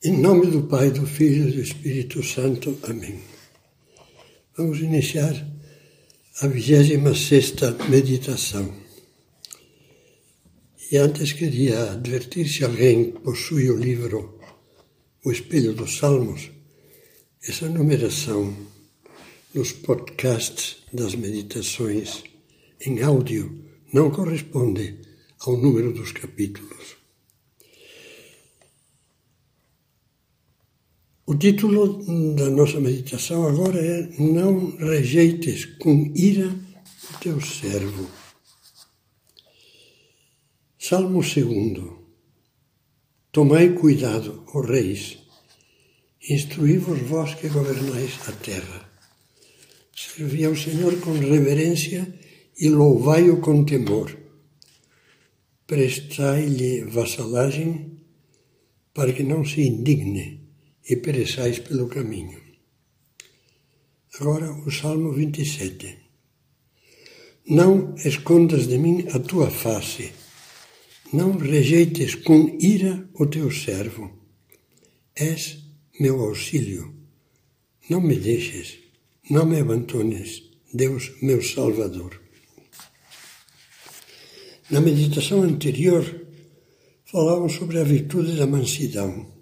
Em nome do Pai, do Filho e do Espírito Santo. Amém. Vamos iniciar a 26 meditação. E antes queria advertir se alguém possui o livro O Espelho dos Salmos, essa numeração nos podcasts das meditações em áudio não corresponde ao número dos capítulos. O título da nossa meditação agora é Não rejeites com ira o teu servo. Salmo 2 Tomai cuidado, ó reis, instruí-vos vós que governais a terra. Servi ao Senhor com reverência e louvai-o com temor. Prestai-lhe vassalagem para que não se indigne e pereçais pelo caminho. Agora o Salmo 27. Não escondas de mim a tua face, não rejeites com ira o teu servo. És meu auxílio. Não me deixes, não me abandones, Deus meu Salvador. Na meditação anterior, falávamos sobre a virtude da mansidão.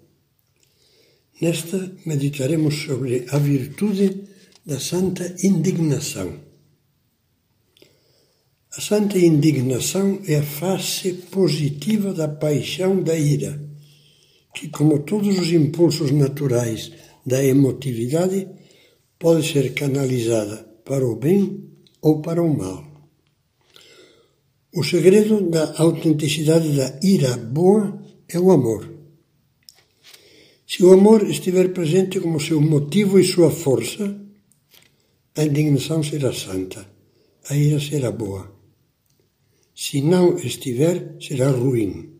Nesta, meditaremos sobre a virtude da santa indignação. A santa indignação é a face positiva da paixão da ira, que, como todos os impulsos naturais da emotividade, pode ser canalizada para o bem ou para o mal. O segredo da autenticidade da ira boa é o amor. Se o amor estiver presente como seu motivo e sua força, a indignação será santa, a ira será boa. Se não estiver, será ruim.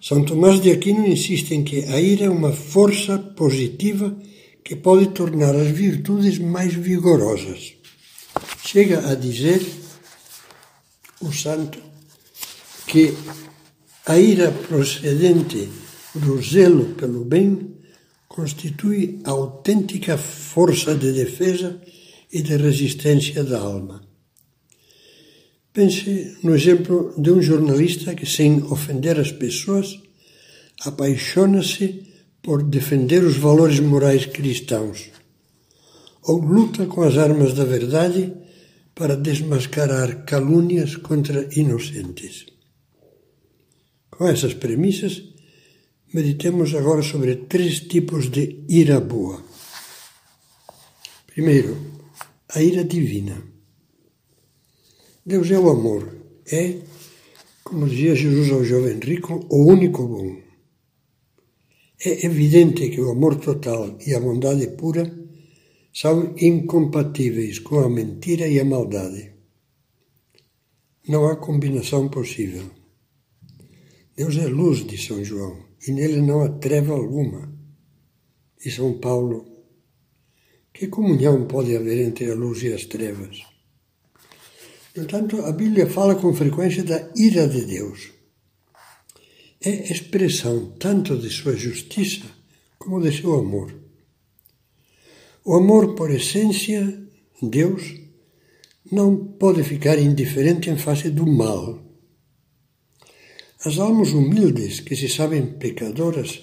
São Tomás de Aquino insiste em que a ira é uma força positiva que pode tornar as virtudes mais vigorosas. Chega a dizer o santo que a ira procedente do zelo pelo bem constitui a autêntica força de defesa e de resistência da alma. Pense no exemplo de um jornalista que, sem ofender as pessoas, apaixona-se por defender os valores morais cristãos, ou luta com as armas da verdade para desmascarar calúnias contra inocentes. Com essas premissas, Meditemos agora sobre três tipos de ira boa. Primeiro, a ira divina. Deus é o amor, é, como dizia Jesus ao jovem rico, o único bom. É evidente que o amor total e a bondade pura são incompatíveis com a mentira e a maldade. Não há combinação possível. Deus é luz, de São João e nele não há treva alguma. E São Paulo, que comunhão pode haver entre a luz e as trevas? No entanto, a Bíblia fala com frequência da ira de Deus. É expressão tanto de sua justiça como de seu amor. O amor, por essência, Deus, não pode ficar indiferente em face do mal as almas humildes, que se sabem pecadoras,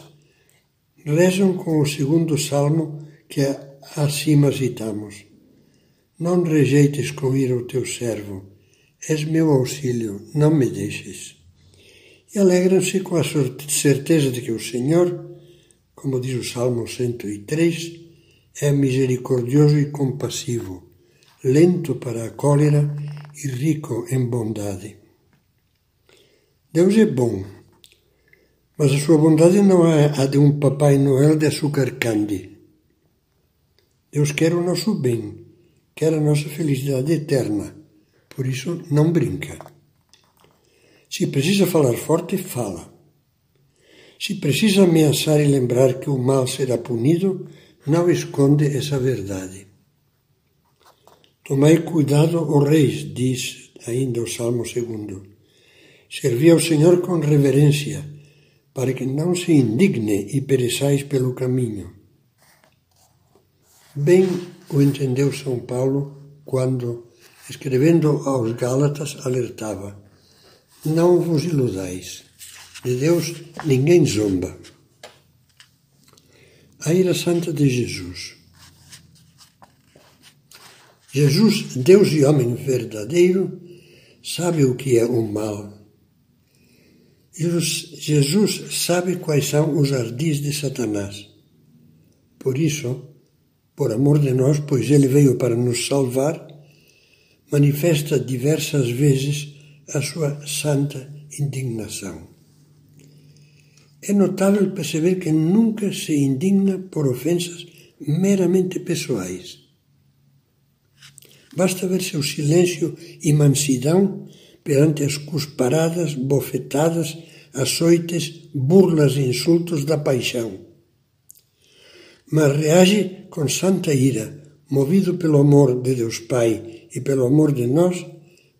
rezam com o segundo salmo que acima citamos. Não rejeites com ira o teu servo, és meu auxílio, não me deixes. E alegram-se com a certeza de que o Senhor, como diz o Salmo 103, é misericordioso e compassivo, lento para a cólera e rico em bondade. Deus é bom, mas a sua bondade não é a de um Papai Noel de açúcar candy. Deus quer o nosso bem, quer a nossa felicidade eterna, por isso não brinca. Se precisa falar forte, fala. Se precisa ameaçar e lembrar que o mal será punido, não esconde essa verdade. Tomai cuidado, ó reis, diz ainda o Salmo 2 Servi ao Senhor com reverência, para que não se indigne e pereçais pelo caminho. Bem o entendeu São Paulo quando, escrevendo aos Gálatas, alertava: Não vos iludais, de Deus ninguém zomba. A ira santa de Jesus. Jesus, Deus e homem verdadeiro, sabe o que é o mal. Jesus sabe quais são os ardis de Satanás. Por isso, por amor de nós, pois ele veio para nos salvar, manifesta diversas vezes a sua santa indignação. É notável perceber que nunca se indigna por ofensas meramente pessoais. Basta ver seu silêncio e mansidão perante as cusparadas, bofetadas, açoites, burlas e insultos da paixão mas reage com santa ira, movido pelo amor de Deus Pai e pelo amor de nós,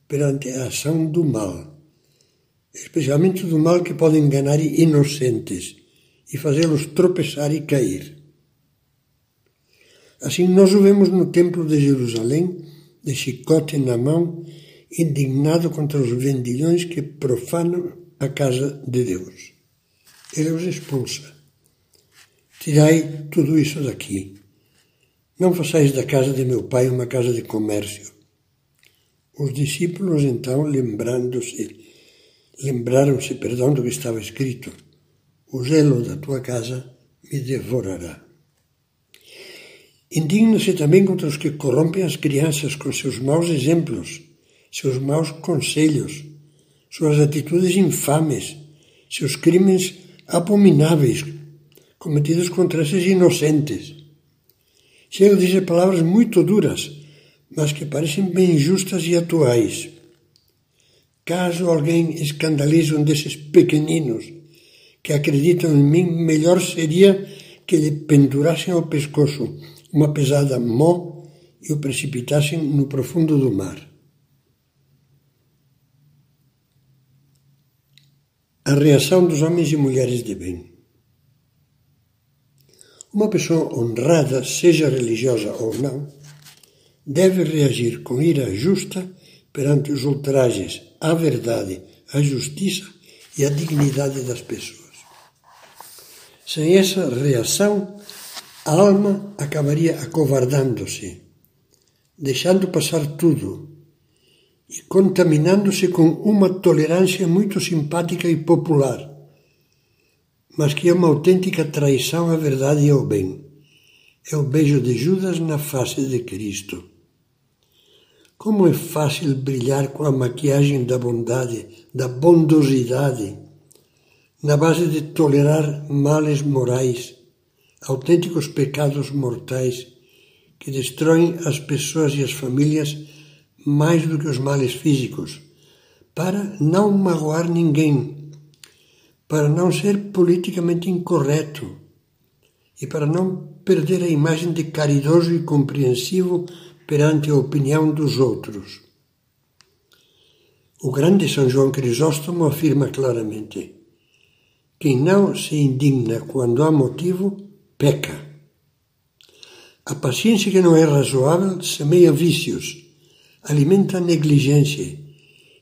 perante a ação do mal, especialmente do mal que pode enganar inocentes e fazê-los tropeçar e cair. Assim nós o vemos no Templo de Jerusalém, de chicote na mão, indignado contra os vendilhões que profanam a casa de Deus. Ele os expulsa Tirai tudo isso daqui. Não façais da casa de meu pai uma casa de comércio. Os discípulos então, lembrando-se, lembraram-se, perdão, do que estava escrito: O zelo da tua casa me devorará. Indigna-se também contra os que corrompem as crianças com seus maus exemplos, seus maus conselhos, suas atitudes infames, seus crimes abomináveis cometidos contra esses inocentes. Chega dizer palavras muito duras, mas que parecem bem justas e atuais. Caso alguém escandalize um desses pequeninos que acreditam em mim, melhor seria que lhe pendurassem ao pescoço uma pesada mó e o precipitassem no profundo do mar. A reação dos homens e mulheres de bem. Uma pessoa honrada, seja religiosa ou não, deve reagir com ira justa perante os ultrajes à verdade, à justiça e à dignidade das pessoas. Sem essa reação, a alma acabaria acovardando-se, deixando passar tudo contaminando-se com uma tolerância muito simpática e popular mas que é uma autêntica traição à verdade e ao bem. É o beijo de Judas na face de Cristo. Como é fácil brilhar com a maquiagem da bondade, da bondosidade, na base de tolerar males morais, autênticos pecados mortais que destroem as pessoas e as famílias mais do que os males físicos, para não magoar ninguém, para não ser politicamente incorreto e para não perder a imagem de caridoso e compreensivo perante a opinião dos outros. O grande São João Crisóstomo afirma claramente: quem não se indigna quando há motivo, peca. A paciência que não é razoável semeia vícios, alimenta a negligência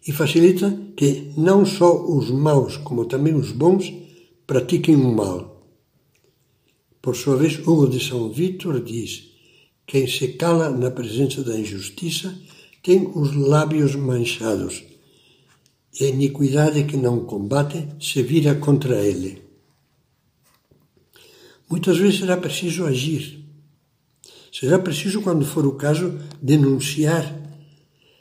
e facilita que não só os maus, como também os bons, pratiquem o mal. Por sua vez, Hugo de São Vítor diz: quem se cala na presença da injustiça tem os lábios manchados, e a iniquidade que não combate se vira contra ele. Muitas vezes será preciso agir. Será preciso, quando for o caso, denunciar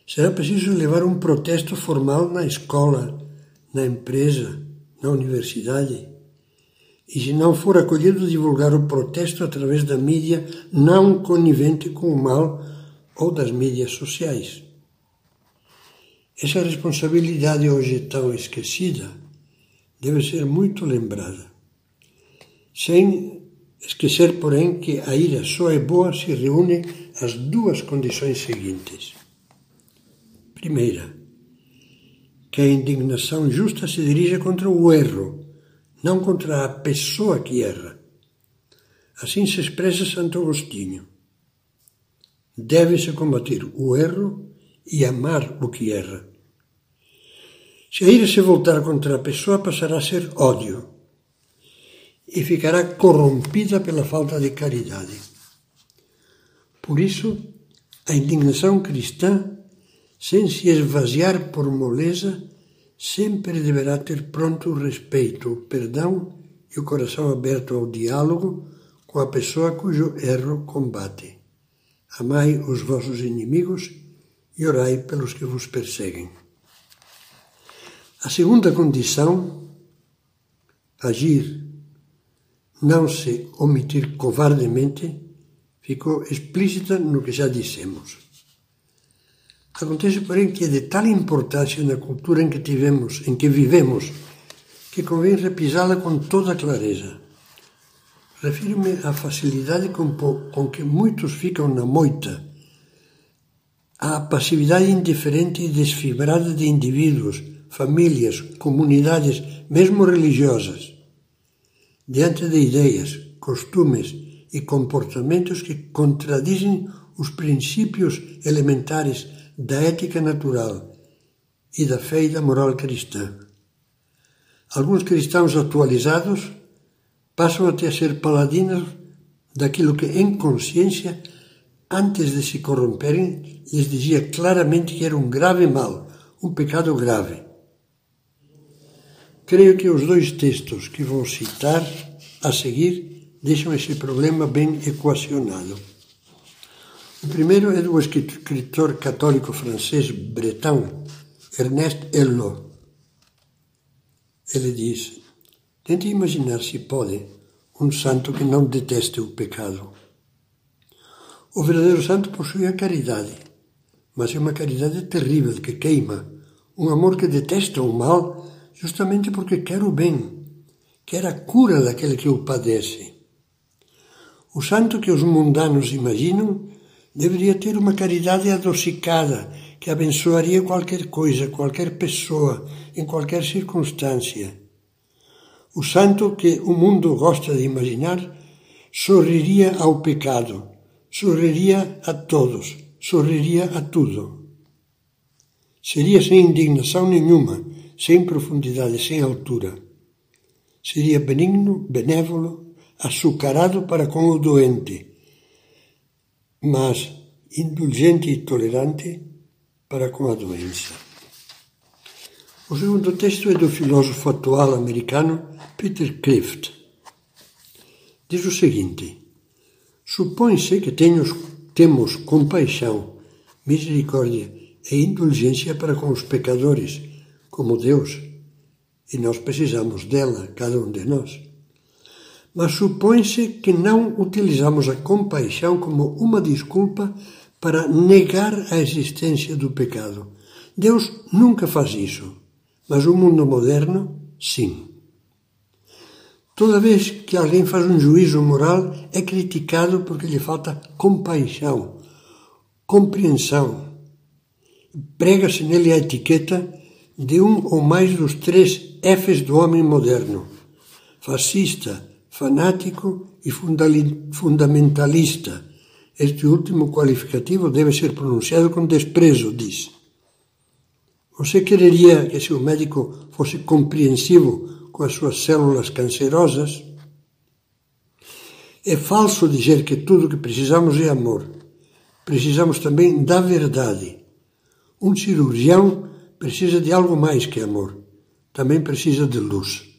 Será preciso levar um protesto formal na escola, na empresa, na universidade. E se não for acolhido, divulgar o protesto através da mídia não conivente com o mal ou das mídias sociais. Essa responsabilidade hoje tão esquecida deve ser muito lembrada. Sem esquecer, porém, que a ira só é boa se reúne as duas condições seguintes Primeira, que a indignação justa se dirija contra o erro, não contra a pessoa que erra. Assim se expressa Santo Agostinho. Deve-se combater o erro e amar o que erra. Se a ira se voltar contra a pessoa, passará a ser ódio e ficará corrompida pela falta de caridade. Por isso, a indignação cristã, sem se esvaziar por moleza, sempre deverá ter pronto o respeito, o perdão e o coração aberto ao diálogo com a pessoa cujo erro combate. Amai os vossos inimigos e orai pelos que vos perseguem. A segunda condição, agir, não se omitir covardemente, ficou explícita no que já dissemos. Acontece, porém, que é de tal importância na cultura em que tivemos, em que vivemos, que convém repisá-la com toda clareza. Refiro-me à facilidade com, com que muitos ficam na moita, à passividade indiferente e desfibrada de indivíduos, famílias, comunidades, mesmo religiosas, diante de ideias, costumes e comportamentos que contradizem os princípios elementares da ética natural e da fé e da moral cristã. Alguns cristãos atualizados passam até a ser paladinos daquilo que, em consciência, antes de se corromperem, lhes dizia claramente que era um grave mal, um pecado grave. Creio que os dois textos que vou citar a seguir deixam esse problema bem equacionado. O primeiro é do escritor católico francês bretão, Ernest Hello. Ele diz: Tente imaginar se pode um santo que não deteste o pecado. O verdadeiro santo possui a caridade, mas é uma caridade terrível que queima, um amor que detesta o mal justamente porque quer o bem, quer a cura daquele que o padece. O santo que os mundanos imaginam deveria ter uma caridade adocicada que abençoaria qualquer coisa, qualquer pessoa, em qualquer circunstância. O santo que o mundo gosta de imaginar sorriria ao pecado, sorriria a todos, sorriria a tudo. Seria sem indignação nenhuma, sem profundidade, sem altura. Seria benigno, benévolo, açucarado para com o doente mas indulgente e tolerante para com a doença. O segundo texto é do filósofo atual americano Peter Clift. Diz o seguinte: Supõe-se que tenhos, temos compaixão, misericórdia e indulgência para com os pecadores, como Deus, e nós precisamos dela, cada um de nós mas supõe-se que não utilizamos a compaixão como uma desculpa para negar a existência do pecado. Deus nunca faz isso, mas o mundo moderno, sim. Toda vez que alguém faz um juízo moral, é criticado porque lhe falta compaixão, compreensão. Prega-se nele a etiqueta de um ou mais dos três Fs do homem moderno: fascista, fanático e fundamentalista. Este último qualificativo deve ser pronunciado com desprezo, diz. Você quereria que seu médico fosse compreensivo com as suas células cancerosas? É falso dizer que tudo o que precisamos é amor. Precisamos também da verdade. Um cirurgião precisa de algo mais que amor. Também precisa de luz.